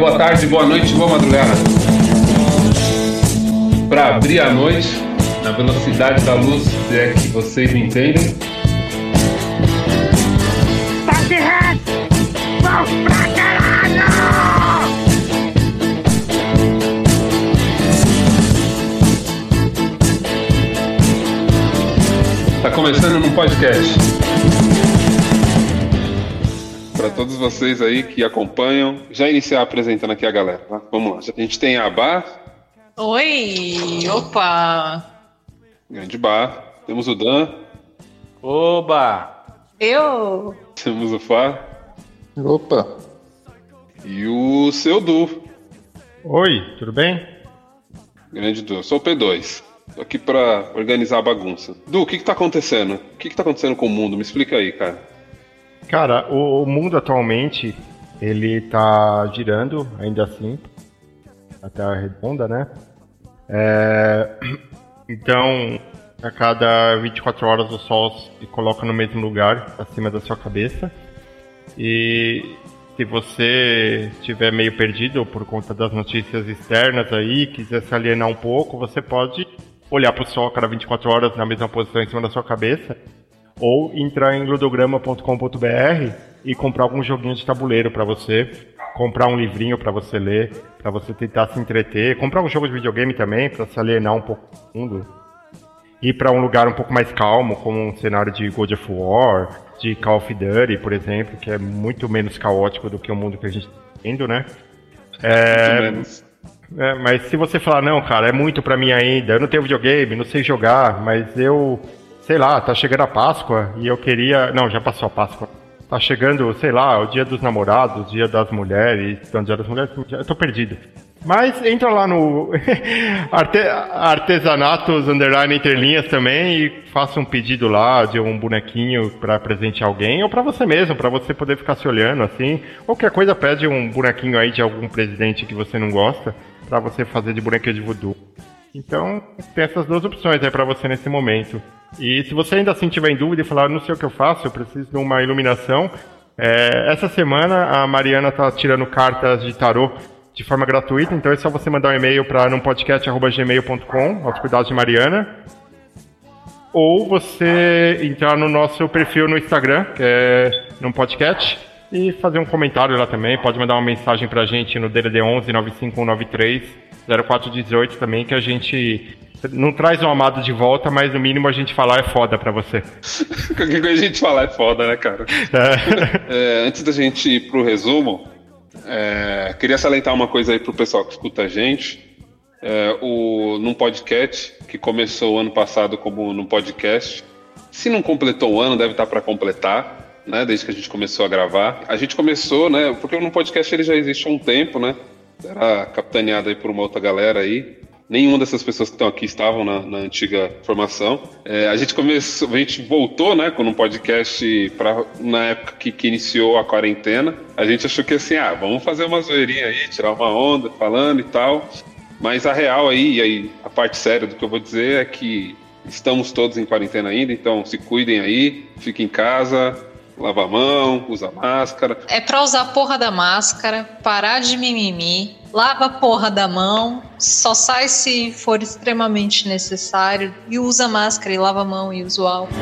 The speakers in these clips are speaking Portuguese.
boa tarde, boa noite, boa madrugada. Para abrir a noite na velocidade da luz, se é que vocês me entendem. Tá! Tá começando num podcast. Todos vocês aí que acompanham, já iniciar apresentando aqui a galera. Tá? Vamos lá. A gente tem a Bar, Oi! Opa! grande Bar. Temos o Dan, Oba! Eu? temos o Fá Opa, e o seu Du. oi, tudo bem? Grande Du. Eu sou o P2. Tô aqui pra organizar a bagunça. Du, o que que tá acontecendo? O que que tá acontecendo com o mundo? Me explica aí, cara. Cara, o, o mundo atualmente ele tá girando, ainda assim, a Terra é redonda, né? É, então, a cada 24 horas o Sol se coloca no mesmo lugar, acima da sua cabeça. E se você estiver meio perdido por conta das notícias externas aí, quiser se alienar um pouco, você pode olhar para o Sol a cada 24 horas na mesma posição em cima da sua cabeça ou entrar em ludograma.com.br e comprar algum joguinho de tabuleiro para você, comprar um livrinho para você ler, para você tentar se entreter, comprar um jogo de videogame também para se alienar um pouco do mundo. Ir para um lugar um pouco mais calmo, como um cenário de God of War, de Call of Duty, por exemplo, que é muito menos caótico do que o mundo que a gente está vendo, né? É, Muito menos. é, mas se você falar, não, cara, é muito pra mim ainda, eu não tenho videogame, não sei jogar, mas eu, sei lá, tá chegando a Páscoa e eu queria. Não, já passou a Páscoa. Tá chegando, sei lá, o dia dos namorados, o dia das mulheres, não, dia das mulheres, eu tô perdido. Mas entra lá no Arte... Artesanatos Underline Entre Linhas também e faça um pedido lá de um bonequinho pra presentear alguém ou pra você mesmo, pra você poder ficar se olhando assim. Qualquer coisa pede um bonequinho aí de algum presidente que você não gosta pra você fazer de bonequinho de voodoo. Então, tem essas duas opções aí pra você nesse momento. E se você ainda assim tiver em dúvida e falar, não sei o que eu faço, eu preciso de uma iluminação, é, essa semana a Mariana tá tirando cartas de tarô de forma gratuita, então é só você mandar um e-mail para numpodcast.gmail.com, aos cuidados de Mariana, ou você entrar no nosso perfil no Instagram, que é num podcast, e fazer um comentário lá também. Pode mandar uma mensagem pra gente no DDD 11 95193 0418 também, que a gente não traz o amado de volta, mas no mínimo a gente falar é foda pra você. Qualquer coisa a gente falar é foda, né, cara? É. É, antes da gente ir pro resumo, é, queria salientar uma coisa aí pro pessoal que escuta a gente. É, o, num podcast que começou ano passado como num podcast. Se não completou o ano, deve estar para completar, né? Desde que a gente começou a gravar. A gente começou, né? Porque no podcast ele já existe há um tempo, né? Era capitaneado aí por uma outra galera aí. Nenhuma dessas pessoas que estão aqui estavam na, na antiga formação. É, a gente começou, a gente voltou, né, com um podcast pra, na época que, que iniciou a quarentena. A gente achou que assim, ah, vamos fazer uma zoeirinha aí, tirar uma onda falando e tal. Mas a real aí, e aí a parte séria do que eu vou dizer é que estamos todos em quarentena ainda, então se cuidem aí, fiquem em casa, lava a mão, usa máscara. É pra usar a porra da máscara, parar de mimimi, lava a porra da mão, só sai se for extremamente necessário e usa máscara e lava a mão e usa o álcool.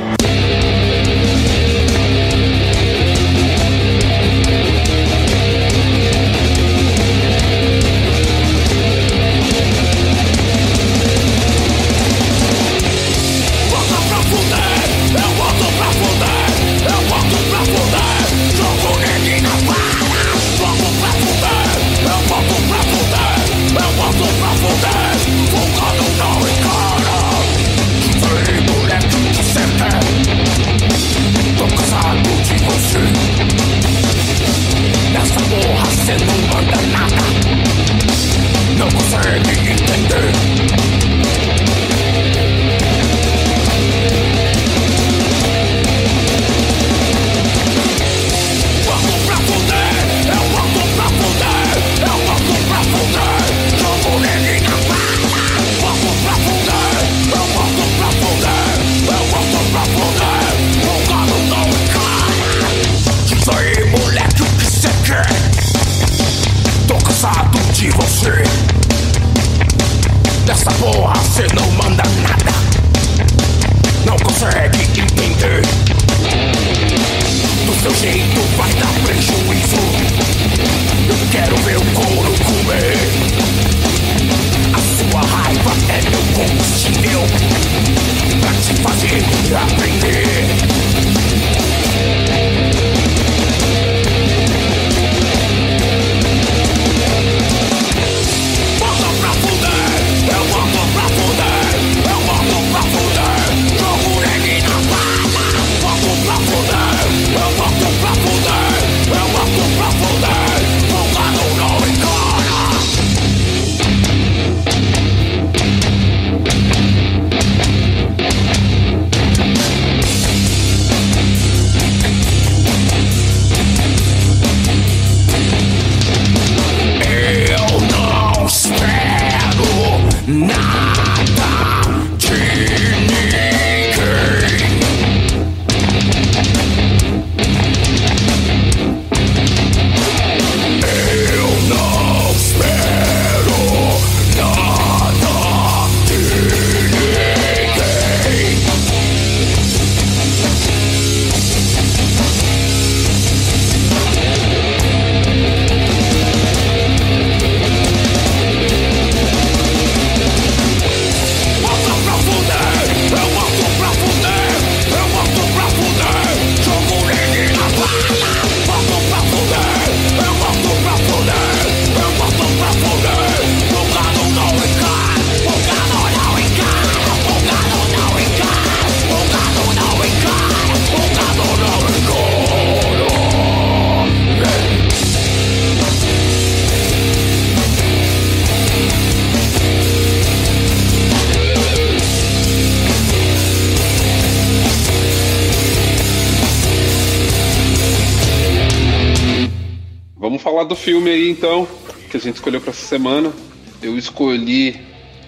A gente escolheu para essa semana. Eu escolhi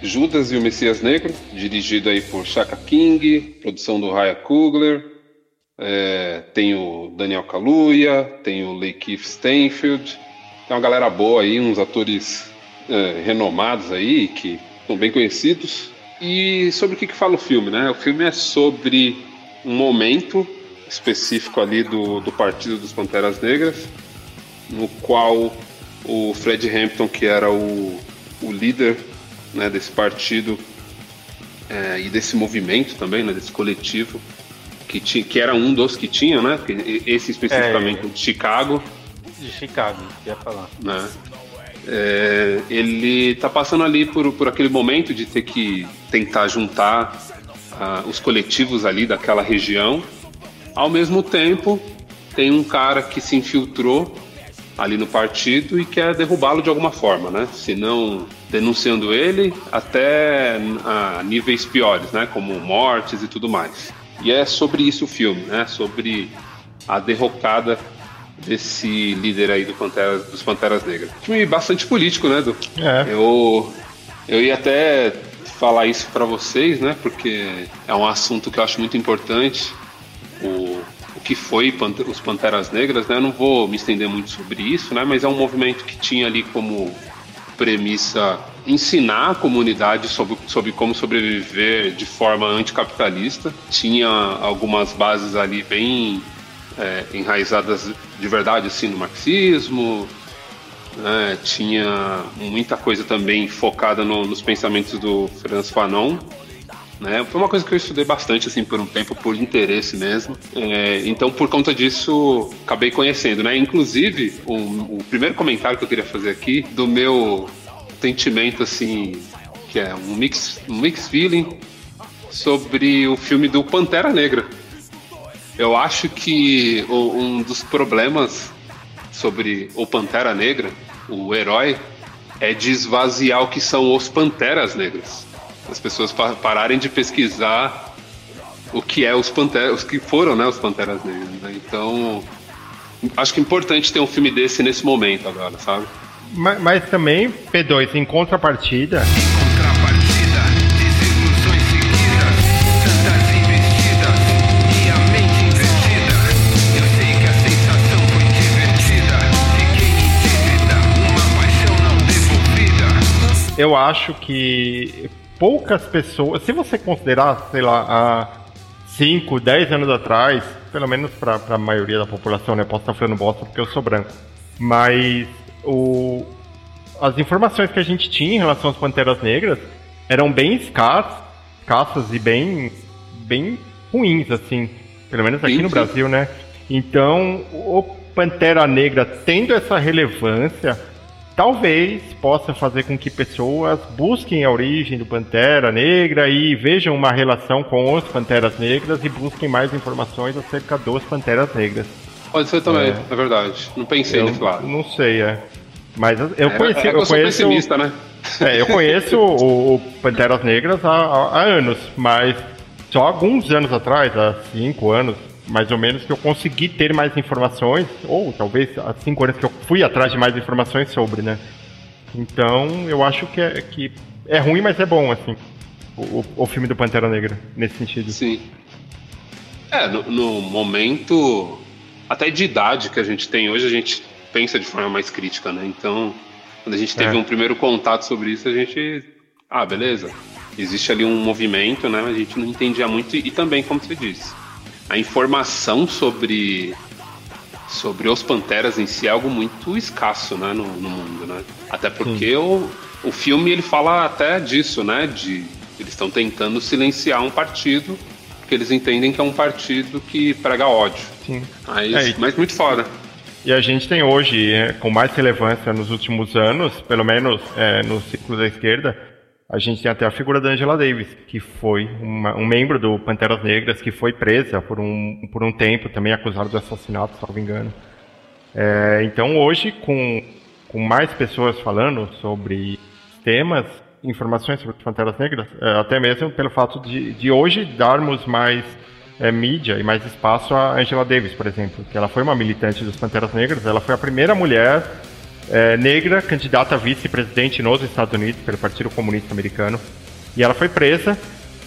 Judas e o Messias Negro, dirigido aí por Chaka King, produção do Raya Coogler. É, tem o Daniel Kaluuya, tem o Lakeith Stanfield. Tem uma galera boa aí, uns atores é, renomados aí, que são bem conhecidos. E sobre o que, que fala o filme, né? O filme é sobre um momento específico ali do, do Partido dos Panteras Negras, no qual o Fred Hampton, que era o, o líder né, desse partido é, e desse movimento também, né, desse coletivo, que, ti, que era um dos que tinha, né? Esse especificamente É. de Chicago, De Chicago, ia falar. né? É, ele tá passando ali por, por aquele momento de ter que tentar juntar ah, os coletivos ali daquela região. Ao mesmo tempo, tem um cara que se infiltrou ali no partido e quer derrubá-lo de alguma forma, né? Se não denunciando ele, até a níveis piores, né? Como mortes e tudo mais. E é sobre isso o filme, né? Sobre a derrocada desse líder aí do Panteras, dos Panteras Negras. Filme bastante político, né, Du? É. Eu, eu ia até falar isso para vocês, né? Porque é um assunto que eu acho muito importante. O, o que foi os Panteras Negras, né? Eu não vou me estender muito sobre isso, né? Mas é um movimento que tinha ali como premissa ensinar a comunidade sobre, sobre como sobreviver de forma anticapitalista. Tinha algumas bases ali bem é, enraizadas de verdade assim no marxismo, né? tinha muita coisa também focada no- nos pensamentos do Franz Fanon. Né? Foi uma coisa que eu estudei bastante assim por um tempo, por interesse mesmo. É, então, por conta disso, acabei conhecendo. Né? Inclusive, o, primeiro comentário que eu queria fazer aqui, do meu sentimento, assim, que é um mix, um mix feeling sobre o filme do Pantera Negra. Eu acho que o- um dos problemas sobre o Pantera Negra, o herói, é de esvaziar o que são os Panteras Negras. As pessoas pa- pararem de pesquisar o que é os Panteras, os que foram, né, os Panteras Negras. né? Então, acho que é importante ter um filme desse nesse momento agora, sabe? Mas, mas também, P2, em contrapartida, Contrapartida, desilusões seguidas, tantas investidas e a mente invertida. Eu sei que a sensação foi divertida. Fiquei em dívida, uma paixão não devolvida. eu acho que poucas pessoas. Se você considerar, sei lá, há 5, 10 anos atrás, pelo menos para a maioria da população, né? Posso estar falando bosta porque eu sou branco. Mas o, as informações que a gente tinha em relação às Panteras Negras eram bem escassas, escassas e bem, bem ruins, assim. Pelo menos aqui Sim, no sim. Brasil, né? Então, o Pantera Negra tendo essa relevância, talvez possa fazer com que pessoas busquem a origem do Pantera Negra e vejam uma relação com os Panteras Negras e busquem mais informações acerca dos Panteras Negras. Pode ser também, é, verdade. Não pensei eu nesse lado. não sei, é. Mas eu É, conheci, é eu eu conheço, pessimista, né? é, eu conheço o, o Panteras Negras há- há anos, mas só alguns anos atrás, há cinco anos, mais ou menos, que eu consegui ter mais informações, ou talvez há cinco anos que eu fui atrás de mais informações sobre, né? Então, eu acho que é, que é ruim, mas é bom, assim, o, o- filme do Pantera Negra, nesse sentido. Sim. É, no, no momento, até de idade que a gente tem hoje, a gente pensa de forma mais crítica, né? Então, quando a gente teve É. um primeiro contato sobre isso, a gente. Ah, beleza. Existe ali um movimento, né? A gente não entendia muito. E, e também, como você disse, a informação sobre. Sobre os Panteras em si é algo muito escasso, né, no, no mundo, né? Até porque o, o filme ele fala até disso, né? De eles estão tentando silenciar um partido porque eles entendem que é um partido que prega ódio. Sim. Mas, É, e- mas muito foda. E a gente tem hoje, é, com mais relevância nos últimos anos, pelo menos é, no círculo da esquerda, a gente tem até a figura da Angela Davis, que foi uma- um membro do Panteras Negras, que foi presa por um, por um tempo, também acusada de assassinato, salvo engano. É, então hoje, com, com mais pessoas falando sobre temas, informações sobre as Panteras Negras, é, até mesmo pelo fato de, de hoje darmos mais é, mídia e mais espaço a Angela Davis, por exemplo, que ela foi uma militante dos Panteras Negras, ela foi a primeira mulher é, negra candidata a vice-presidente nos Estados Unidos pelo Partido Comunista Americano, e ela foi presa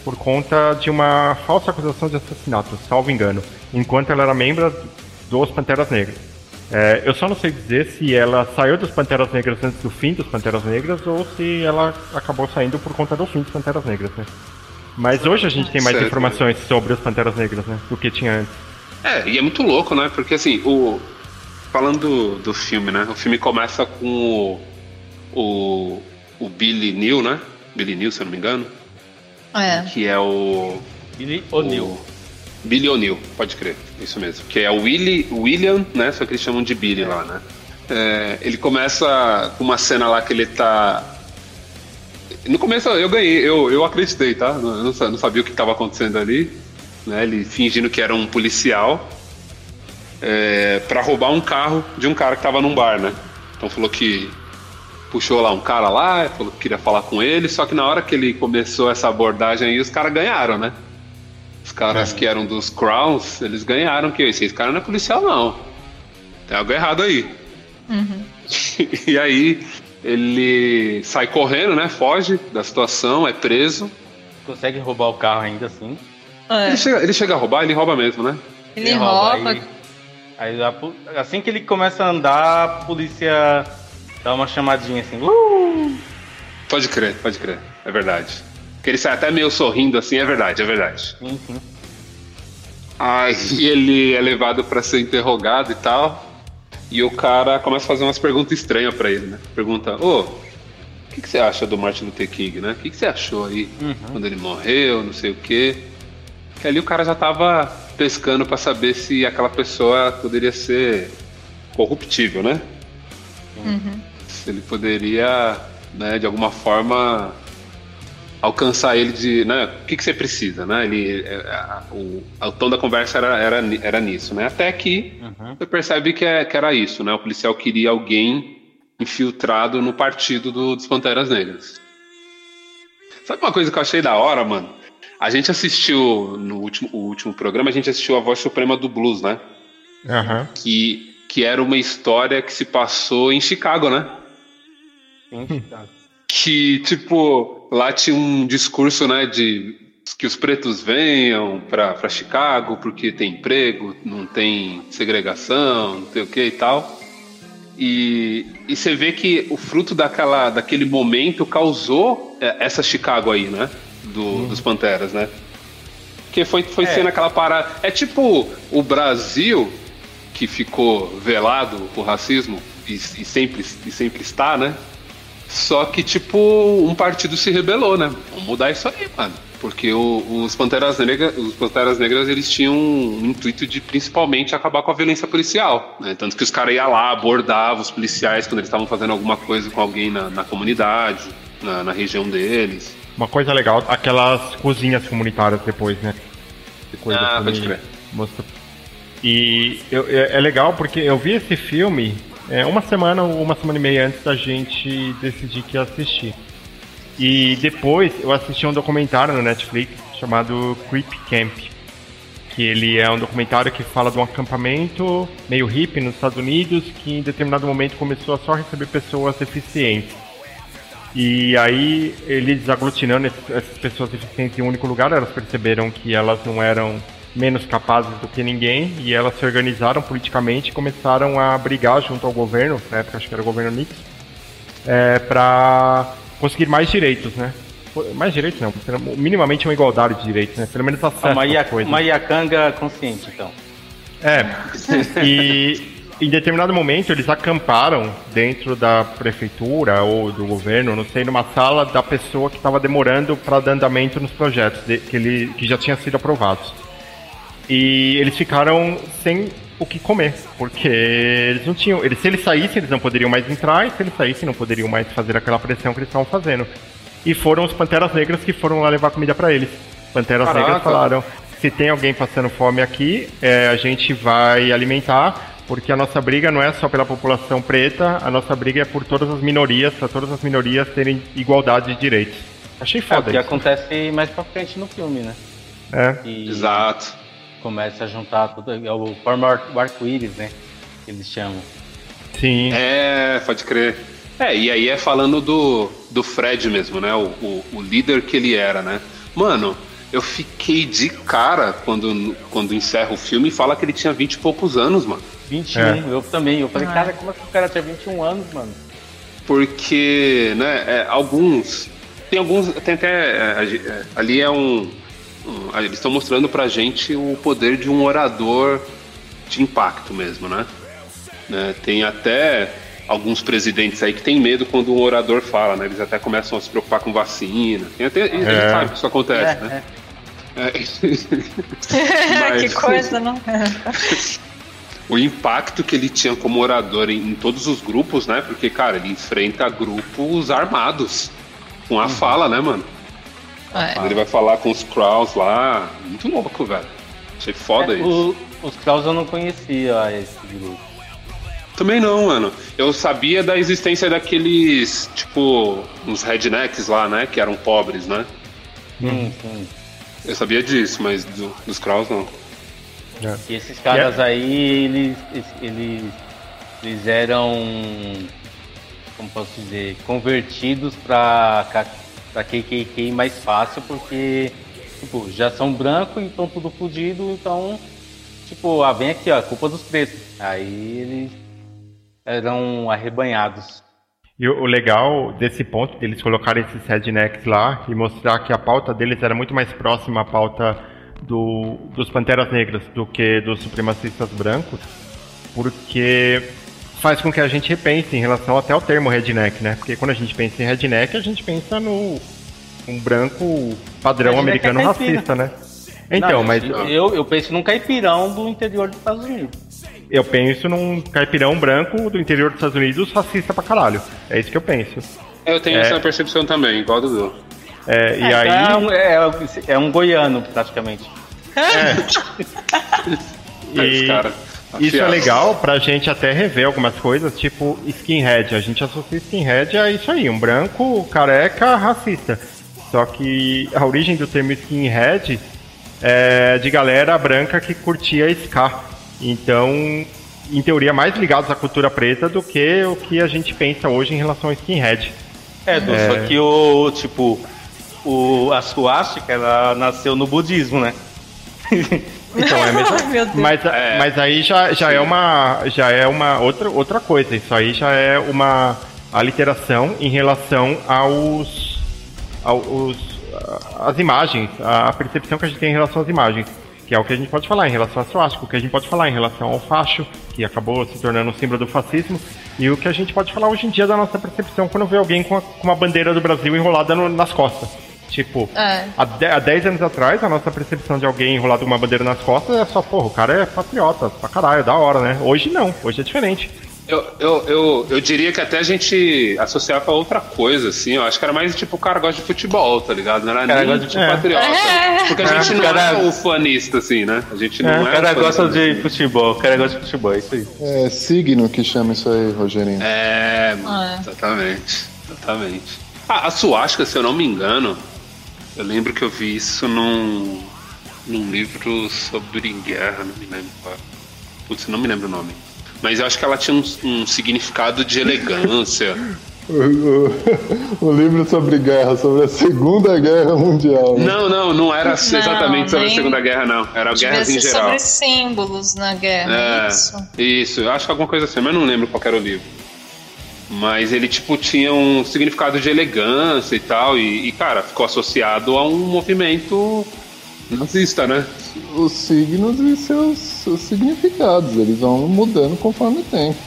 por conta de uma falsa acusação de assassinato, salvo engano, enquanto ela era membro dos Panteras Negras. É, eu só não sei dizer se ela saiu dos Panteras Negras antes do fim dos Panteras Negras ou se ela acabou saindo por conta do fim dos Panteras Negras, né? Mas hoje a gente tem mais Certo. informações sobre os Panteras Negras, né? Do que tinha antes. É, e é muito louco, né? Porque assim, o. Falando do, do filme, né? O filme começa com o. O, o Billy Neal, né? Billy Neal, se eu não me engano. É. Que é o. Billy O'Neill. Billy O'Neill, pode crer, isso mesmo. Que é o Willy, William, né? Só que eles chamam de Billy lá, né? É, ele começa com uma cena lá que ele tá. No começo eu ganhei, eu, eu acreditei, tá? Eu não, não sabia o que estava acontecendo ali. Né? Ele fingindo que era um policial é, para roubar um carro de um cara que tava num bar, né? Então falou que puxou lá um cara lá, falou que queria falar com ele, só que na hora que ele começou essa abordagem aí, os caras ganharam, né? Os caras que eram dos Crowns, eles ganharam que esse cara não é policial não. Tem algo errado aí. e aí ele sai correndo, né? Foge da situação, é preso. Consegue roubar o carro ainda assim. É. Ele, chega, ele chega a roubar, ele rouba mesmo, né? Ele rouba. Aí, aí assim que ele começa a andar, a polícia dá uma chamadinha assim. Uh! Pode crer, pode crer. É verdade. Que ele sai até meio sorrindo assim, é verdade, é verdade. Sim, sim. Aí ele é levado pra ser interrogado e tal. E o cara começa a fazer umas perguntas estranhas pra ele, né? Pergunta, ô, o que, que você acha do Martin Luther King, né? O que, que você achou aí quando ele morreu, não sei o quê? Que ali o cara já tava pescando pra saber se aquela pessoa poderia ser corruptível, né? Se ele poderia, né, de alguma forma alcançar ele de, né, o que, que você precisa, né? Ele, é, a- o, o tom da conversa era, era, era nisso, né? Até que Uhum. você percebe que, é, que era isso, né? O policial queria alguém infiltrado no partido do- dos Panteras Negras. Sabe uma coisa que eu achei da hora, mano? A gente assistiu no último, o último programa, a gente assistiu a Voz Suprema do Blues, né? Aham. Que, que era uma história que se passou em Chicago, né? sim tá. que tipo lá tinha um discurso né de que os pretos venham pra pra Chicago porque tem emprego não tem segregação não tem o que e tal E, e você vê que o fruto daquela, daquele momento causou é, essa Chicago aí, né? Do- Dos Panteras, né? Porque foi, foi sendo aquela parada. É tipo o Brasil, que ficou velado o racismo, e, e sempre, e sempre está, né? Só que, tipo, um partido se rebelou, né? Vamos mudar isso aí, mano. Porque o- os, Panteras Negras, os Panteras Negras, eles tinham um intuito de principalmente acabar com a violência policial, né? Tanto que os caras iam lá, abordavam os policiais quando eles estavam fazendo alguma coisa com alguém na, na comunidade, na, na região deles. Uma coisa legal, aquelas cozinhas comunitárias depois, né? Depois Ah, pode crer. mostra- E eu- é, é legal porque eu vi esse filme é, uma semana ou uma semana e meia antes da gente decidir que ia assistir. E depois eu assisti um documentário no Netflix chamado Creep Camp. Que ele é um documentário que fala de um acampamento meio hippie nos Estados Unidos que em determinado momento começou a só receber pessoas deficientes. E aí, eles aglutinando essas pessoas deficientes em um único lugar, elas perceberam que elas não eram menos capazes do que ninguém e elas se organizaram politicamente e começaram a brigar junto ao governo, na época acho que era o governo Nixon, é, para conseguir mais direitos, né? Mais direitos não, minimamente uma igualdade de direitos, né? Pelo menos acesso Uma, ia, coisas. uma Iacanga consciente, então. É. E em determinado momento eles acamparam dentro da prefeitura ou do governo, não sei, numa sala da pessoa que estava demorando para dar andamento nos projetos de- que, ele, que já tinham sido aprovados. E eles ficaram sem o que comer, porque eles não tinham. Eles, se eles saíssem, eles não poderiam mais entrar, e se eles saíssem, não poderiam mais fazer aquela pressão que eles estavam fazendo. E foram os Panteras Negras que foram lá levar comida para eles. Panteras Caraca. Negras falaram: se tem alguém passando fome aqui, é, a gente vai alimentar, porque a nossa briga não é só pela população preta, a nossa briga é por todas as minorias, para todas as minorias terem igualdade de direitos. Achei É o foda que isso. acontece mais pra frente no filme, né? É. E Exato. começa a juntar tudo. É o forma o arco-íris, né? Que eles chamam. Sim. É, pode crer. É, e aí é falando do, do Fred mesmo, né? O, o, o líder que ele era, né? Mano, eu fiquei de cara quando, quando encerra o filme e fala que ele tinha 20 e poucos anos, mano. 21, É. eu também. Eu falei, Ah. cara, como é que o cara tinha 21 anos, mano? Porque, né, é, alguns. Tem alguns. Tem até. é, é, ali é um. um- eles estão mostrando pra gente o poder de um orador de impacto mesmo, né? Né, Tem até alguns presidentes aí que tem medo quando um orador fala, né? Eles até começam a se preocupar com vacina. Tem até, A gente É. sabe que isso acontece, É, né? é. É. que Mas- coisa, não? o impacto que ele tinha como orador em, em todos os grupos, né? Porque, cara, ele enfrenta grupos armados com a fala, né, mano? É. Quando ele vai falar com os Kraus lá, muito louco, velho. Achei foda É, isso. o- os Kraus eu não conhecia esse grupo. Também não, mano. Eu sabia da existência daqueles, tipo, uns rednecks lá, né? Que eram pobres, né? Sim, sim. Eu sabia disso, mas do- dos Kraus não. E esses caras aí, eles, eles, eles eram, como posso dizer, convertidos pra, K- pra KKK mais fácil, porque, tipo, já são brancos e estão tudo fudido, então, tipo, ah, vem aqui, ó, culpa dos pretos. Aí eles eram arrebanhados. E o legal desse ponto, deles colocarem esses rednecks lá e mostrar que a pauta deles era muito mais próxima à pauta do, dos Panteras Negras do que dos supremacistas brancos, porque faz com que a gente repense em relação até ao termo redneck, né? Porque quando a gente pensa em redneck, a gente pensa no um branco padrão Redneck é americano caipira. racista, né? Então, Não, mas Eu, eu penso num caipirão do interior dos Estados Unidos. eu penso num caipirão branco do interior dos Estados Unidos racista pra caralho. É isso que eu penso. Eu tenho É. essa percepção também, igual a do Dudu. É, e É, aí. é, um, é, é um goiano, praticamente. Mas, E cara, isso é legal pra gente até rever algumas coisas, tipo skinhead. A gente associa skinhead a isso aí, um branco careca racista. Só que a origem do termo skinhead é de galera branca que curtia ska. Então, em teoria, mais ligados à cultura preta do que o que a gente pensa hoje em relação ao skinhead. É, Du, só que o, tipo, o, a suástica, ela nasceu no budismo, né? Então, é Deus. Mas, É. mas aí já, já é uma já é uma outra, outra coisa. Isso aí já é uma aliteração em relação aos, aos as imagens, a, percepção que a gente tem em relação às imagens. Que é o que a gente pode falar em relação ao suástica, o que a gente pode falar em relação ao facho, que acabou se tornando um símbolo do fascismo, e o que a gente pode falar hoje em dia da nossa percepção quando vê alguém com, a- com uma bandeira do Brasil enrolada no- nas costas. Tipo, É. Há, de- há 10 anos atrás, a nossa percepção de alguém enrolado com uma bandeira nas costas é só, porra, o cara é patriota, pra caralho, da hora, né? Hoje não, hoje é diferente. Eu, eu, eu, eu diria que até a gente associava a outra coisa, assim. Eu acho que era mais tipo o cara gosta de futebol, tá ligado? Não era cara nem gosta de- tipo É. patriota. É. Porque a gente É, não cara- é o fanista, assim, né? A gente não É, é. O cara gosta de futebol, o cara gosta de futebol, é isso aí. É signo que chama isso aí, Rogerinho. É, mano, É. exatamente. Exatamente. Ah, a suástica, se eu não me engano, eu lembro que eu vi isso num, num livro sobre guerra, não me lembro qual. Putz, não me lembro o nome. Mas eu acho que ela tinha um, um significado de elegância. O, o- o livro sobre guerra, sobre a Segunda Guerra Mundial. né? Não, não, não era exatamente sobre a Segunda Guerra, não. Era guerras em geral. sobre símbolos na guerra, É, isso. isso, eu acho que alguma coisa assim, mas não lembro qual era o livro. Mas ele, tipo, tinha um significado de elegância e tal, e, e, cara, ficou associado a um movimento nazista, né? Os signos e seus, seus significados, eles vão mudando conforme o tempo.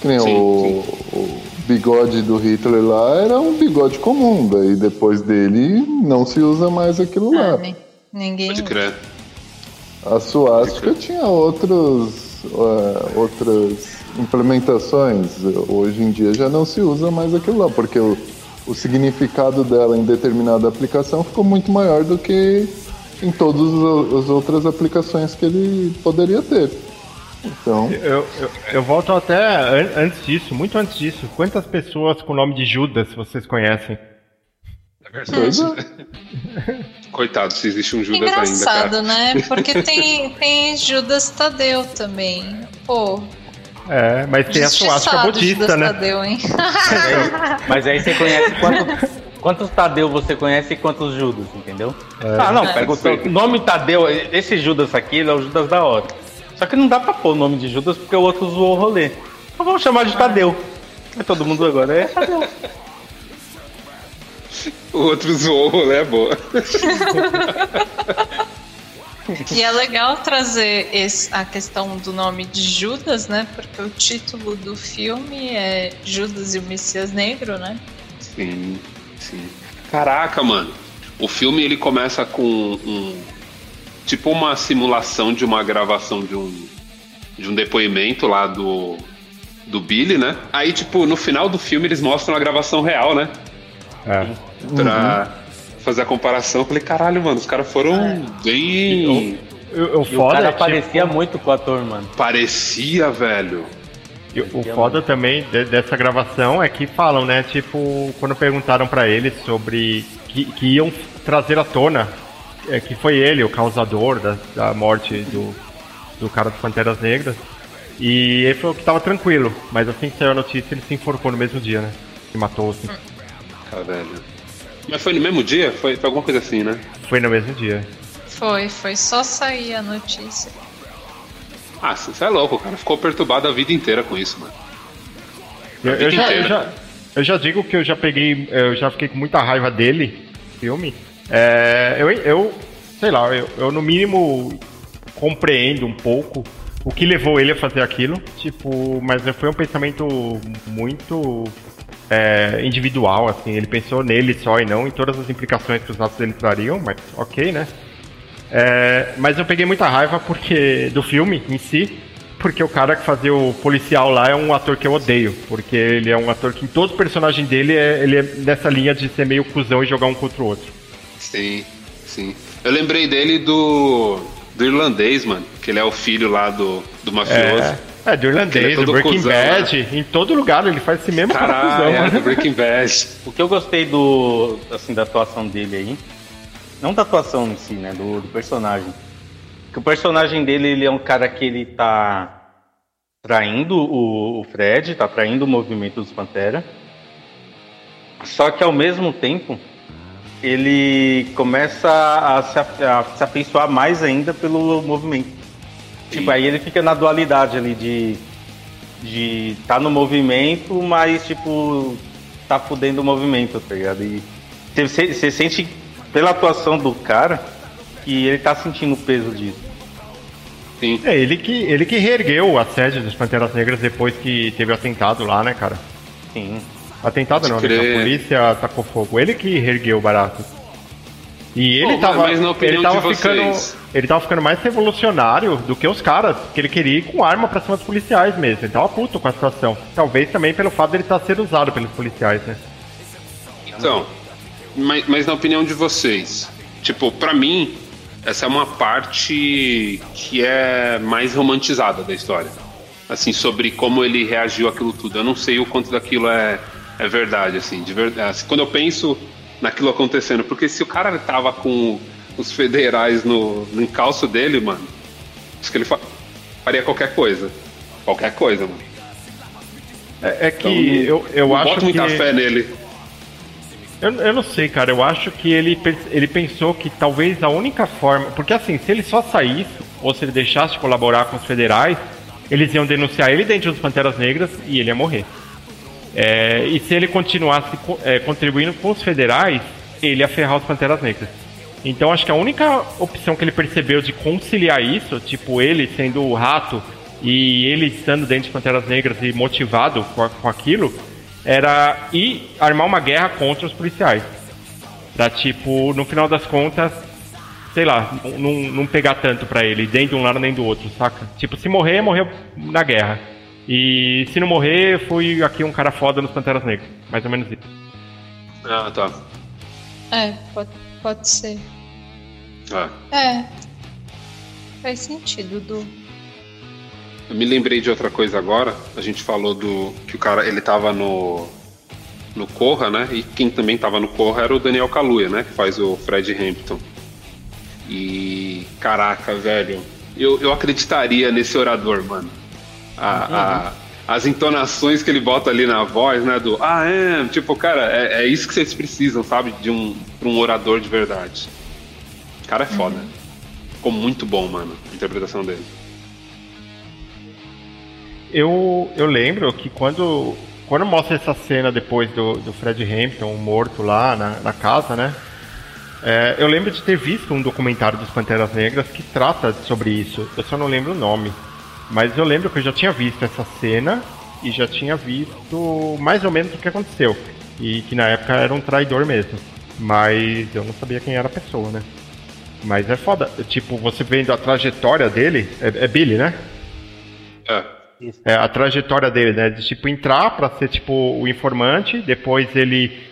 Que nem Sim, o, o bigode do Hitler lá era um bigode comum, daí depois dele não se usa mais aquilo Ah, lá. ni- ninguém. Pode crer. A suástica tinha outros, eh, outras implementações. Hoje em dia já não se usa mais aquilo lá, porque o, o significado dela em determinada aplicação ficou muito maior do que em todas os- as outras aplicações que ele poderia ter. Então, Eu, eu, eu volto até an- antes disso, muito antes disso. Quantas pessoas com o nome de Judas vocês conhecem? é. Coitado, se existe um Judas ainda, Engraçado, né? Porque tem, tem Judas Tadeu também. Pô, É, mas tem a suástica budista, Judas né? Tadeu, hein? Mas aí você conhece quantos, quantos Tadeu você conhece e quantos Judas, entendeu? Ah, não, pega o nome Tadeu, esse Judas aqui, ele é o Judas da hora. Só que não dá pra pôr o nome de Judas porque o outro zoou o rolê. Então vamos chamar de Tadeu. Aí todo mundo agora é Tadeu. O outro zoou o rolê, é boa. E é legal trazer esse- a questão do nome de Judas, né? Porque o título do filme é Judas e o Messias Negro, né? Sim, sim. Caraca, mano. O filme ele começa com um tipo uma simulação de uma gravação de um de um depoimento lá do do Billy, né? Aí tipo no final do filme eles mostram a gravação real, né? É. Pra fazer a comparação. Eu falei, caralho, mano, os caras foram bem O, o E o foda cara é parecia muito com o ator, mano. parecia, velho. E O foda também de- dessa gravação é que falam, né? Tipo, quando perguntaram pra ele sobre que, que iam trazer à tona é, que foi ele o causador da, da morte do, do cara dos Panteras Negras. E ele falou que tava tranquilo, mas assim que saiu a notícia, ele se enforcou no mesmo dia, né? Se matou, assim. Cara, velho. Mas foi no mesmo dia? Foi, foi alguma coisa assim, né? Foi no mesmo dia. Foi, foi só sair a notícia. Ah, você é louco, o cara ficou perturbado a vida inteira com isso, mano. Eu, eu já, eu, já, eu já digo que eu já peguei, eu já fiquei com muita raiva dele, filme. É, eu, eu, sei lá, eu, eu no mínimo compreendo um pouco o que levou ele a fazer aquilo, tipo, mas foi um pensamento muito é, individual, assim, ele pensou nele só e não em todas as implicações que os atos dele trariam, mas ok, né? É, mas eu peguei muita raiva porque do filme em si, porque o cara que fazia o policial lá é um ator que eu odeio, porque ele é um ator que em todo personagem dele é, ele é nessa linha de ser meio cuzão e jogar um contra o outro. Sim, sim. Eu lembrei dele do. do irlandês, mano. Que ele é o filho lá do, do mafioso. É, é Ele irlandês, é do Breaking cuzão, Bad, em todo lugar ele faz esse mesmo cara Caralho, é, do Breaking Bad. O que eu gostei do. assim, da atuação dele aí. Não da atuação em si, né? Do, do personagem. Que o personagem dele, ele é um cara que ele tá traindo o, o Fred, tá traindo o movimento dos Pantera. Só que ao mesmo tempo, ele começa a se, a se afeiçoar mais ainda pelo movimento. Tipo, aí ele fica na dualidade ali de de tá no movimento, mas tipo tá fudendo o movimento, tá ligado? E você, você sente pela atuação do cara que ele tá sentindo o peso disso. Sim. É ele que, ele que reergueu a sede dos Panteras Negras depois que teve o atentado lá, né, cara? Sim. Atentado Pode não, né? crer. A polícia tacou fogo. Ele que reergueu o barato. E ele Bom, tava, ele tava ficando, vocês? ele tava ficando mais revolucionário do que os caras, que ele queria ir com arma pra cima dos policiais mesmo. Ele tava puto com a situação. Talvez também pelo fato dele estar sendo usado pelos policiais, né? Então, mas, mas na opinião de vocês, tipo, pra mim, essa é uma parte que é mais romantizada da história. Assim, sobre como ele reagiu àquilo tudo. Eu não sei o quanto daquilo é, é verdade, assim, de verdade. Assim, quando eu penso naquilo acontecendo, porque se o cara tava com os federais no, no encalço dele, mano, acho que ele fa- faria qualquer coisa. Qualquer coisa, mano. É, é que Então, eu, eu não acho boto que... muita fé nele. Eu, eu não sei, cara. Eu acho que ele, ele pensou que talvez a única forma. Porque assim, se ele só saísse, ou se ele deixasse de colaborar com os federais, eles iam denunciar ele dentro dos Panteras Negras e ele ia morrer. É, e se ele continuasse co- é, contribuindo com os federais, ele ia ferrar os Panteras Negras. Então acho que a única opção que ele percebeu de conciliar isso, tipo ele sendo o rato e ele estando dentro de Panteras Negras e motivado com, com aquilo, era ir armar uma guerra contra os policiais. Pra tipo, no final das contas, sei lá, não- não pegar tanto pra ele, nem de um lado nem do outro, saca? Tipo, se morrer, morreu na guerra. E se não morrer, fui aqui um cara foda nos Panteras Negras. Mais ou menos isso. Ah, tá. É, pode, pode ser. Ah. É. Faz sentido, Du. Eu me lembrei de outra coisa agora. A gente falou do que o cara ele tava no no Corra, né? E quem também tava no Corra era o Daniel Kaluuya, né? Que faz o Fred Hampton. E caraca, velho, eu, eu acreditaria nesse orador, mano. A- a- as entonações que ele bota ali na voz, né? Do ah, é, tipo, cara, é, é isso que vocês precisam, sabe? De um, um orador de verdade. O cara é foda. Ficou muito bom, mano, a interpretação dele. Eu, eu lembro que quando, quando mostra essa cena depois do, do Fred Hampton morto lá na, na casa, né? É, eu lembro de ter visto um documentário dos Panteras Negras que trata sobre isso. Eu só não lembro o nome. Mas eu lembro que eu já tinha visto essa cena e já tinha visto mais ou menos o que aconteceu. E que na época era um traidor mesmo. Mas eu não sabia quem era a pessoa, né? Mas é foda. Tipo, você vendo a trajetória dele. É, é Billy, né? É. É, a trajetória dele, né? De tipo entrar pra ser tipo o informante, depois ele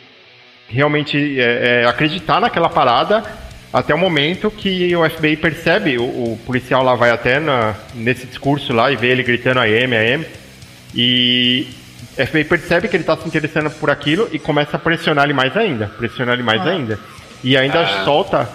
realmente é, é, acreditar naquela parada até o momento que o FBI percebe, o, o policial lá vai até na- nesse discurso lá e vê ele gritando AM, AM, e o FBI percebe que ele tá se interessando por aquilo e começa a pressionar ele mais ainda, pressionar ele mais ainda. E ainda Ah. solta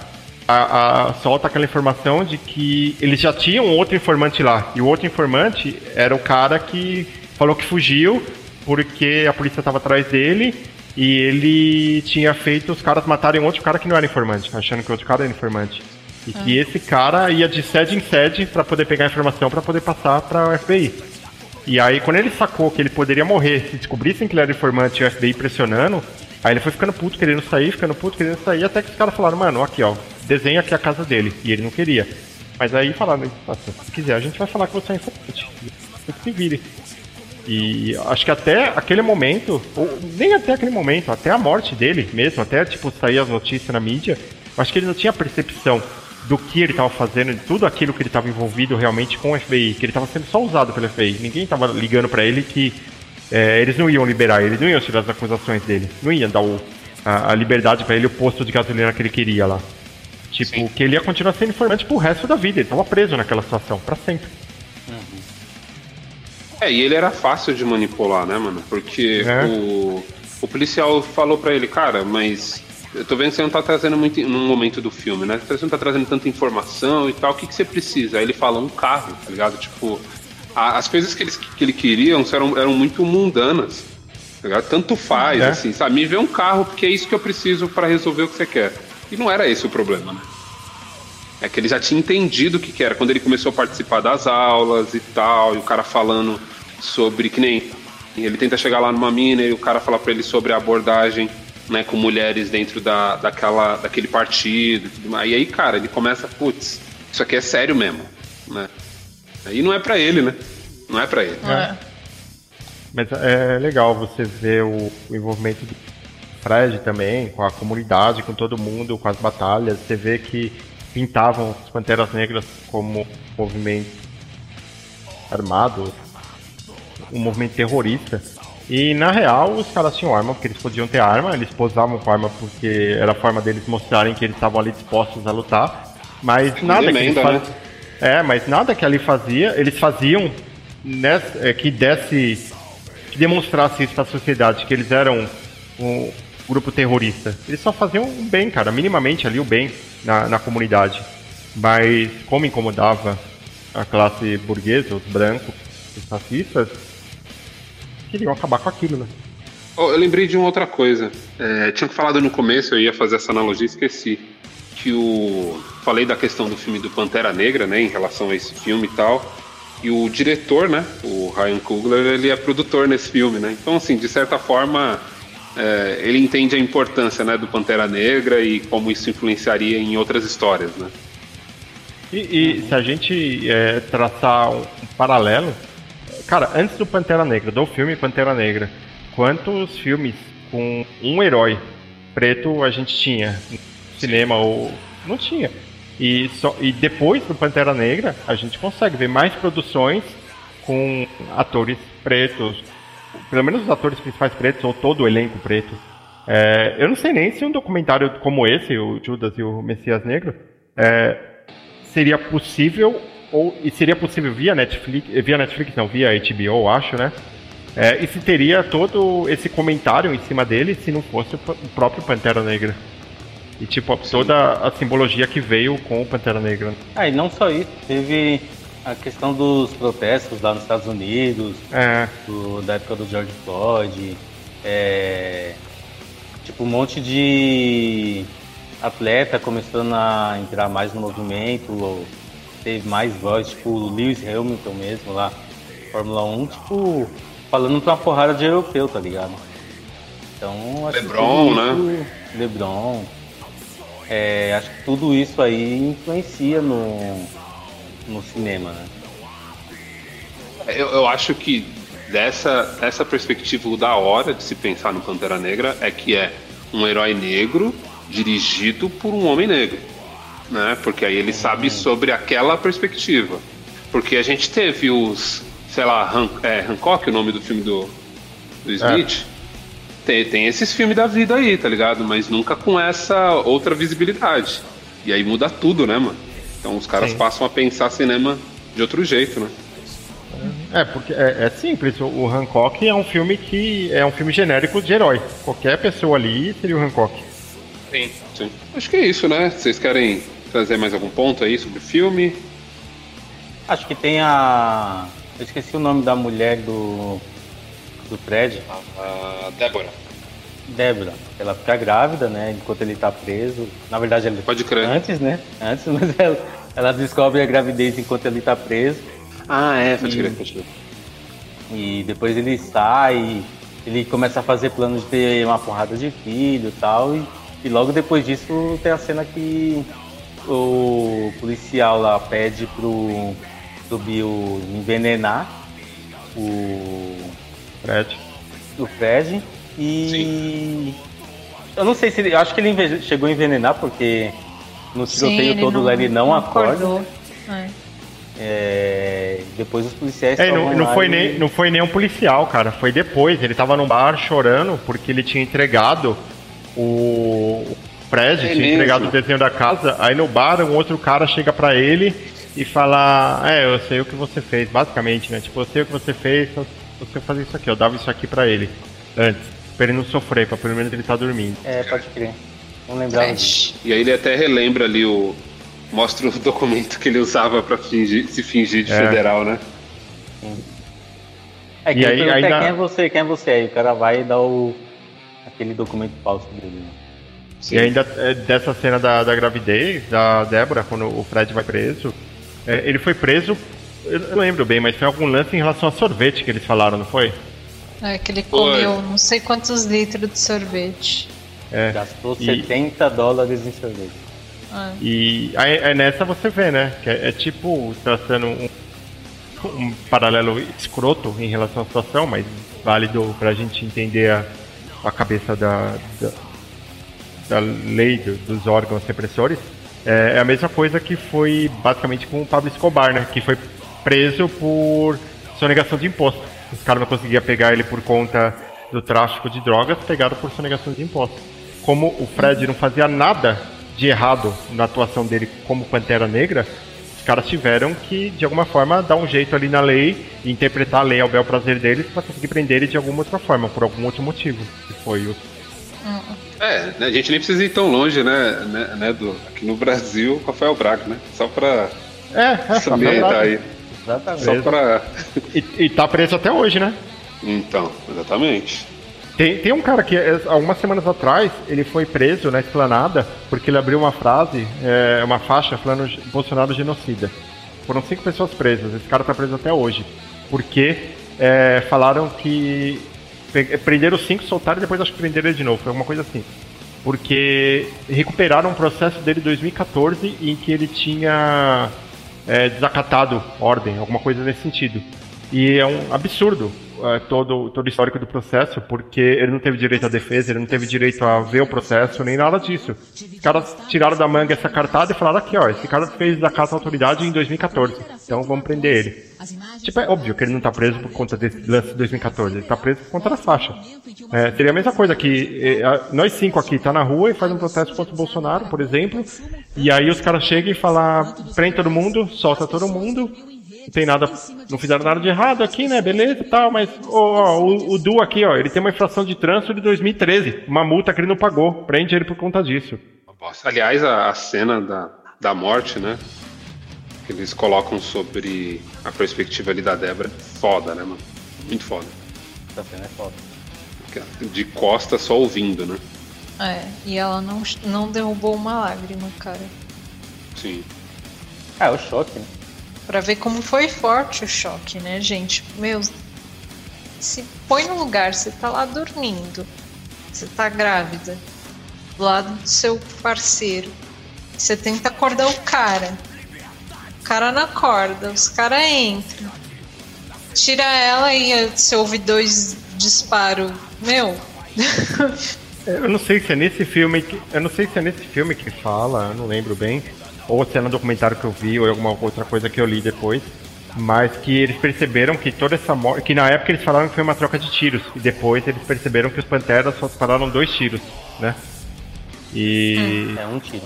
a, a- solta aquela informação de que eles já tinham outro informante lá. E o outro informante era o cara que falou que fugiu porque a polícia estava atrás dele e ele tinha feito os caras matarem outro cara que não era informante, achando que o outro cara era informante. E que esse cara ia de sede em sede para poder pegar a informação para poder passar para o FBI. E aí, quando ele sacou que ele poderia morrer se descobrissem que ele era informante e o FBI pressionando, aí ele foi ficando puto, querendo sair, ficando puto, querendo sair, até que os caras falaram, mano, aqui ó, desenha aqui a casa dele. E ele não queria. Mas aí falaram, "Nossa, se quiser, a gente vai falar que você é informante. Você se vire. E acho que até aquele momento, ou nem até aquele momento, até a morte dele mesmo, até tipo sair as notícias na mídia, acho que ele não tinha percepção do que ele estava fazendo, de tudo aquilo que ele estava envolvido realmente com o FBI, que ele estava sendo só usado pelo FBI. Ninguém estava ligando para ele que é, eles não iam liberar ele, não iam tirar as acusações dele, não iam dar o- a, a liberdade para ele, o posto de gasolina que ele queria lá. Tipo, Sim. que ele ia continuar sendo informante pro resto da vida, ele estava preso naquela situação, para sempre. É, e ele era fácil de manipular, né, mano? Porque É. o, o policial falou pra ele, cara, mas eu tô vendo que você não tá trazendo muito num momento do filme, né? Você não tá trazendo tanta informação e tal, o que, que você precisa? Aí ele fala, um carro, tá ligado? Tipo, a- as coisas que, eles, que ele queriam eram, eram muito mundanas. tá ligado? Tanto faz, É. assim, sabe? Me vê um carro porque é isso que eu preciso pra resolver o que você quer. E não era esse o problema, né? É que ele já tinha entendido o que, que era. Quando ele começou a participar das aulas e tal, e o cara falando sobre que nem. Ele tenta chegar lá numa mina e o cara fala pra ele sobre a abordagem né, com mulheres dentro da, daquela, daquele partido e tudo mais. E aí, cara, ele começa, putz, isso aqui é sério mesmo, né? Aí não é pra ele, né? Não é pra ele. É. Mas é legal você ver o, o envolvimento do Fred também, com a comunidade, com todo mundo, com as batalhas. Você vê que pintavam os Panteras Negras como movimento armado, um movimento terrorista. E na real, os caras tinham arma porque eles podiam ter arma, eles posavam com arma porque era a forma deles mostrarem que eles estavam ali dispostos a lutar. Mas nada que eles emenda, faz... né? É, mas nada que ali fazia, eles faziam nessa, é, que desse. que demonstrasse isso pra sociedade, que eles eram um grupo terrorista. Eles só faziam o bem, cara, minimamente ali o bem na, na comunidade. Mas como incomodava a classe burguesa, os brancos, os fascistas, queriam acabar com aquilo, né? Oh, eu lembrei de uma outra coisa. É, tinha falado no começo, eu ia fazer essa analogia, esqueci. Que o. Falei da questão do filme do Pantera Negra, né? Em relação a esse filme e tal. E o diretor, né? O Ryan Coogler, ele é produtor nesse filme, né? Então, assim, de certa forma, é, ele entende a importância né, do Pantera Negra e como isso influenciaria em outras histórias, né? E, e se a gente é, traçar um, paralelo, cara, antes do Pantera Negra, do filme Pantera Negra, quantos filmes com um herói preto a gente tinha cinema ou não tinha? E, só, e depois do Pantera Negra, a gente consegue ver mais produções com atores pretos, pelo menos os atores principais pretos ou todo o elenco preto. É, eu não sei nem se um documentário como esse, o Judas e o Messias Negro, é, seria possível ou e seria possível via Netflix, via Netflix não, via HBO, acho, né? É, e se teria todo esse comentário em cima dele se não fosse o próprio Pantera Negra. E tipo, toda a simbologia que veio com o Pantera Negra. Ah, e não só isso, teve a questão dos protestos lá nos Estados Unidos, É, do- da época do George Floyd, é, tipo um monte de atleta começando a entrar mais no movimento, ou teve mais voz, tipo o Lewis Hamilton mesmo lá, Fórmula 1, tipo, falando pra uma porrada de europeu, tá ligado? Então, acho que LeBron, tudo isso- LeBron. É, acho que tudo isso aí influencia no, no cinema, né? Eu, eu acho que dessa, dessa perspectiva, o da hora de se pensar no Pantera Negra é que é um herói negro dirigido por um homem negro. Né? Porque aí ele sabe sobre aquela perspectiva. Porque a gente teve os, sei lá, Han, é, Hancock, o nome do filme do, do Smith. Tem, tem esses filmes da vida aí, tá ligado? Mas nunca com essa outra visibilidade. E aí muda tudo, né, mano? Então os caras Sim. passam a pensar cinema de outro jeito, né? é porque é, é simples, o, Hancock é um filme que é um filme genérico de herói. Qualquer pessoa ali seria o Hancock. Sim. Sim. Acho que é isso, né? Vocês querem trazer mais algum ponto aí sobre o filme? Acho que tem a. Eu esqueci o nome da mulher do. do Fred, A Débora. Débora. Ela fica grávida, né? Enquanto ele tá preso. Na verdade, ela. Pode crer. Antes, né? Antes, mas ela, ela descobre a gravidez enquanto ele tá preso. Ah, é, pode E- crer, pode crer. E depois ele sai, ele começa a fazer planos de ter uma porrada de filho e tal. E, e logo depois disso tem a cena que o policial lá pede pro, pro Bill envenenar o, Fred. o Fred. E eu não sei se ele. Eu acho que ele chegou a envenenar porque no tiroteio todo lá ele não, acorda. acordou. É. É, depois os policiais. É, não, não foi e- nem, não foi nem um policial, cara. Foi depois. Ele tava num bar chorando porque ele tinha entregado o o Fred, É tinha mesmo? entregado o desenho da casa. Aí no bar, um outro cara chega pra ele e fala: É, eu sei o que você fez, basicamente, né? Tipo, eu sei o que você fez, você fazer isso aqui. Eu dava isso aqui pra ele antes, pra ele não sofrer, pra pelo menos ele tá dormindo. É, pode crer. Não lembrava disso. Trash. E aí ele até relembra ali o. Mostra o documento que ele usava pra fingir- se fingir de É. federal, né? É, E que aí, aí, pergunta é, ainda- quem é você, quem é você? Aí o cara vai e dá o. aquele documento falso dele. né? E ainda é, dessa cena da, da gravidez, da Débora, quando o Fred vai preso, é, ele foi preso, eu não lembro bem, mas foi algum lance em relação a sorvete que eles falaram, não foi? É que ele Foi. comeu não sei quantos litros de sorvete. É. Gastou E- 70 dólares em sorvete. Ah, E aí, aí nessa você vê, né? Que é, é tipo traçando um, um paralelo escroto em relação à situação, mas válido pra gente entender a, a cabeça da, da, da lei do- dos órgãos repressores. É, é a mesma coisa que foi basicamente com o Pablo Escobar, né? Que foi preso por sonegação de imposto. Os caras não conseguiam pegar ele por conta do tráfico de drogas, pegaram por sonegação de imposto. Como o Fred não fazia nada de errado na atuação dele como Pantera Negra, os caras tiveram que, de alguma forma, dar um jeito ali na lei e interpretar a lei ao bel prazer deles para conseguir prender ele de alguma outra forma, por algum outro motivo. Que foi o. É, né, a gente nem precisa ir tão longe, né, né, né, do, aqui no Brasil, Rafael Braga, né? Só pra É, é, salientar aí. Exatamente. Só pra. E, e tá preso até hoje, né? Então, exatamente. Tem, tem um cara que, é, algumas semanas atrás, ele foi preso na esplanada porque ele abriu uma frase, é, uma faixa falando "Ge- Bolsonaro genocida. Foram cinco pessoas presas, esse cara tá preso até hoje. Porque é, falaram que. Prenderam cinco, soltaram e depois acho que prenderam ele de novo. Foi alguma coisa assim. Porque recuperaram um processo dele de 2014 em que ele tinha é, desacatado ordem, alguma coisa nesse sentido. E é um absurdo é, todo, todo o histórico do processo, porque ele não teve direito à defesa, ele não teve direito a ver o processo, nem nada disso. Os caras tiraram da manga essa cartada e falaram aqui, ó, esse cara fez desacato à autoridade em 2014, então vamos prender ele. Tipo, é óbvio que ele não tá preso por conta desse lance de 2014, ele tá preso por conta da faixa. É, seria a mesma coisa que a- nós cinco aqui tá na rua e faz um protesto contra o Bolsonaro, por exemplo, e aí os caras chegam e falam, prende todo mundo, solta todo mundo, não tem nada, não fizeram nada de errado aqui, né? Beleza e tal, mas ó, ó, o, o Du aqui, ó, ele tem uma infração de trânsito de 2013, uma multa que ele não pagou, prende ele por conta disso. Aliás, a, a cena da, da morte, né? Que eles colocam sobre a perspectiva ali da Débora. Foda, né, mano? Muito foda. Essa cena é foda. De costa só ouvindo, né? é, e ela não, não derrubou uma lágrima, cara. Sim. Ah, é o choque, né? Pra ver como foi forte o choque, né, gente? Meu, se põe no lugar, você tá lá dormindo, você tá grávida, do lado do seu parceiro, você tenta acordar o cara, o cara não acorda, os caras entram, tira ela e você ouve dois disparos, meu. Eu não sei se é nesse filme que. Eu não sei se é nesse filme que fala, eu não lembro bem. Ou se é no documentário que eu vi, ou em alguma outra coisa que eu li depois. Mas que eles perceberam que toda essa morte. Que na época eles falaram que foi uma troca de tiros. E depois eles perceberam que os Panteras só dispararam dois tiros, né? E. É um tiro.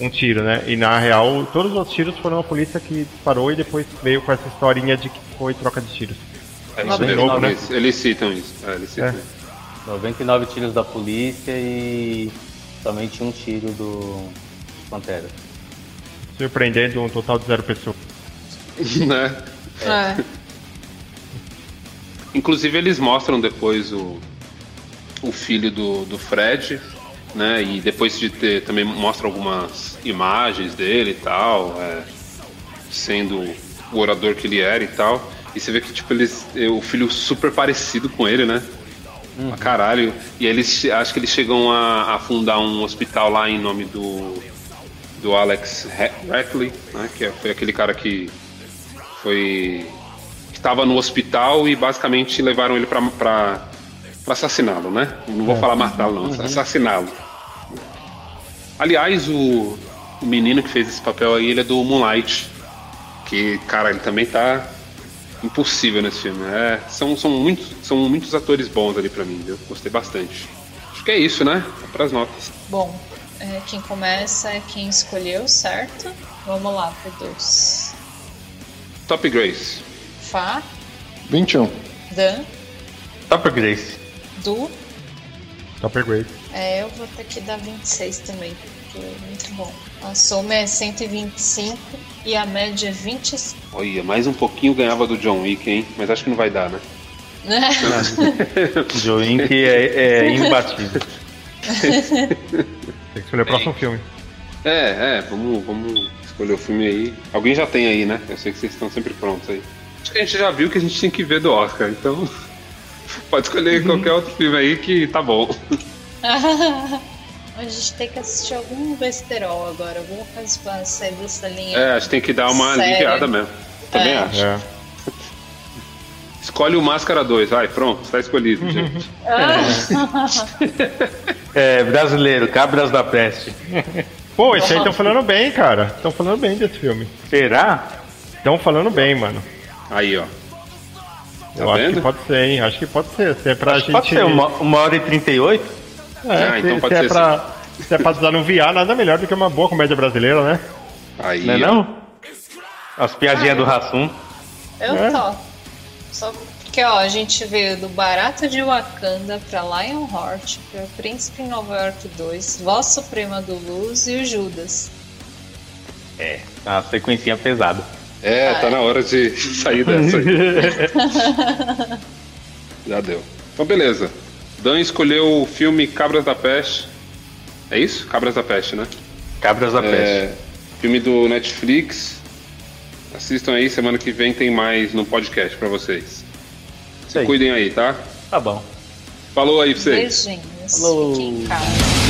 Um tiro, né? E na real, todos os outros tiros foram a polícia que disparou e depois veio com essa historinha de que foi troca de tiros. É isso de mesmo, novo, né? eles, eles citam isso. É, eles citam É. isso. 99 tiros da polícia e somente um tiro do Pantera. Surpreendendo um total de zero pessoas. né? É. Inclusive eles mostram depois o, o filho do, do Fred, né? E depois de ter também mostra algumas imagens dele e tal, é, sendo o orador que ele era e tal. E você vê que tipo eles, é, o filho super parecido com ele, né? Pra caralho. E eles acho que eles chegam a, a fundar um hospital lá em nome do do Alex Rackley, né? Que é- foi aquele cara que foi que estava no hospital e basicamente levaram ele pra assassiná-lo, né? Não vou falar matá-lo, não, assassiná-lo. Aliás, o, o menino que fez esse papel aí, ele é do Moonlight. Que, cara, ele também tá impossível nesse filme. É, são, são, muitos, são muitos atores bons ali pra mim, viu? Gostei bastante. Acho que é isso, né? Para as notas. Bom, é, quem começa é quem escolheu, certo? Vamos lá, P2. Top Grace. Fá, 21. Dan, Topper Grace. Du. Topper Grace. É, eu vou ter que dar 26 também, porque é muito bom. A soma é 125 e a média é 25. Olha, mais um pouquinho ganhava do John Wick, hein? Mas acho que não vai dar, né? Né? Joe Inc. é, é imbatível. Tem que escolher o próximo filme. É, é, vamos, vamos escolher o filme aí. Alguém já tem aí, né? Eu sei que vocês estão sempre prontos aí. Acho que a gente já viu que a gente tem que ver do Oscar, então. Pode escolher qualquer outro filme aí que tá bom. A gente tem que assistir algum besterol agora, alguma coisa pra sair dessa linha. É, acho que tem que dar uma Sério? aliviada mesmo. Também É. acho. É. Escolhe o Máscara 2, vai, pronto, tá escolhido, gente. É, brasileiro, Cabras da Peste. Pô, esse aí estão falando bem, cara. Estão falando bem desse filme. Será? Estão falando bem, mano. Aí, ó. Tá Eu acho vendo? que pode ser, hein? Acho que pode ser. Se é pra gente. Pode ser uma, uma hora e 38? É, Ah, se, então se pode é ser pra, se é pra desanuviar, nada melhor do que uma boa comédia brasileira, né? Aí, Não é ó. não? As piadinhas do Rassum. Eu É. tô. Só porque, ó, a gente veio do Barato de Wakanda pra Lionheart, pra Príncipe em Nova York 2, Voz Suprema do Luz e o Judas. É, a sequencinha pesada. É, tá na hora de sair dessa aí. Já deu. Então, beleza. Dan escolheu o filme Cabras da Peste. É isso? Cabras da Peste, né? Cabras da Peste. É, filme do Netflix. Assistam aí, semana que vem tem mais no podcast pra vocês. Aí. Cuidem aí, tá? Tá bom. Falou aí pra vocês. Beijinhos. Falou. Fiquem em casa.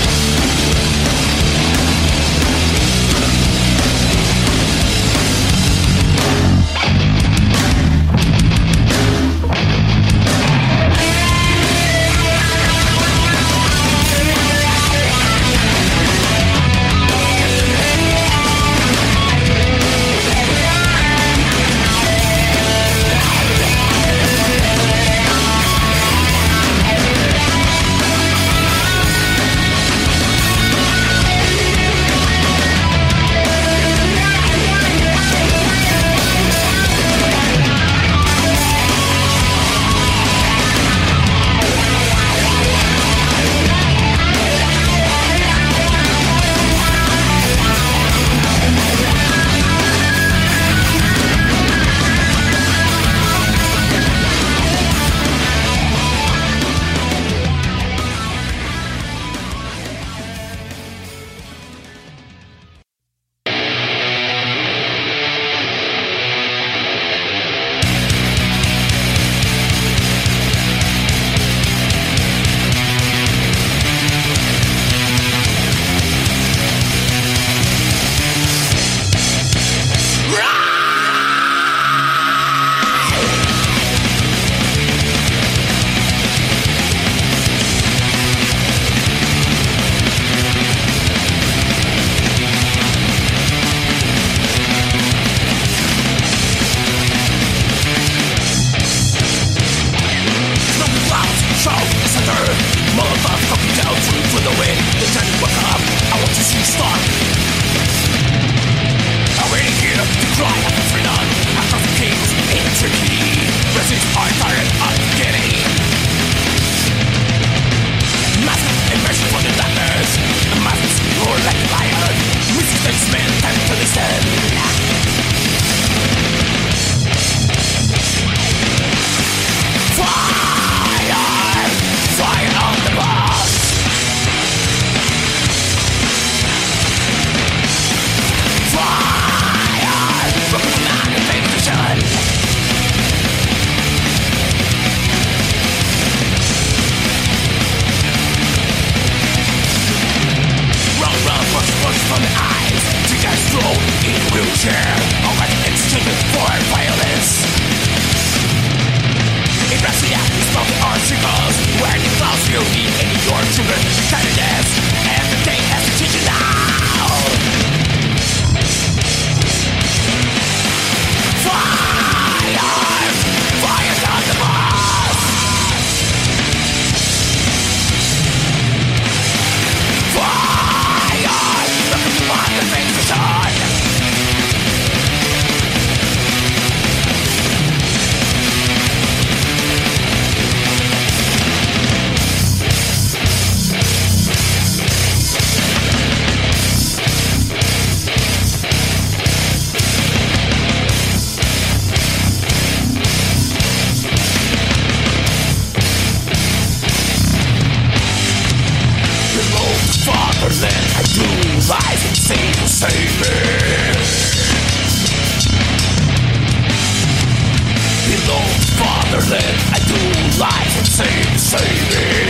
Save it.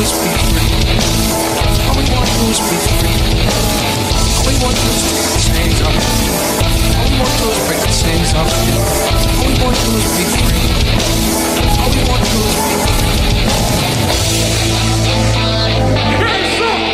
is be free. All we want to do is be free. All we want to do is take the chains off. All we want to do is break the chains off. All we want to do is be free. All we want to do is be free. Hands up!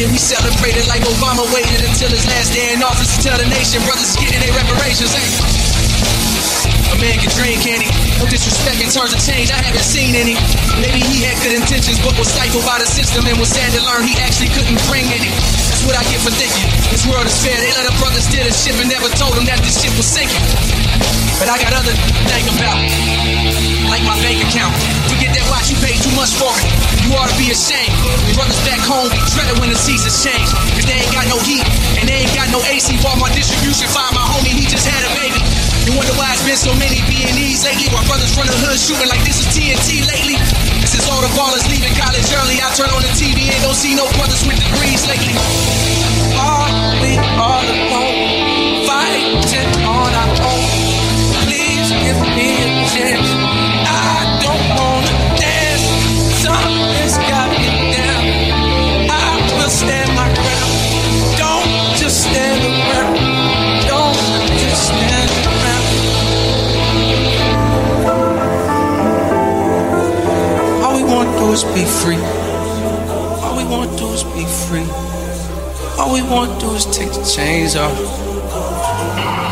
We celebrated like Obama waited until his last day in office to tell the nation brothers getting their reparations. A man can dream, can he? No disrespect in terms of change, I haven't seen any. Maybe he had good intentions, but was stifled by the system and was sad to learn he actually couldn't bring any. That's what I get for thinking. This world is fair. They let a brother steal a ship and never told him that the ship was sinking. But I got other to think about, like my bank account. Watch, you paid too much for it. You ought to be ashamed. Brothers back home dreaded when the seasons change. Cause they ain't got no heat and they ain't got no AC. While my distribution find my homie, he just had a baby. You wonder why it's been so many B&Es lately. While brothers from the hood shooting like this is TNT lately. Is all the ballers leaving college early. I turn on the TV and don't see no brothers with degrees lately. Are we all alone? Fighting on our own. Please give me a chance. All we want to do is be free. All we want to do is be free. All we want to do is take the chains off.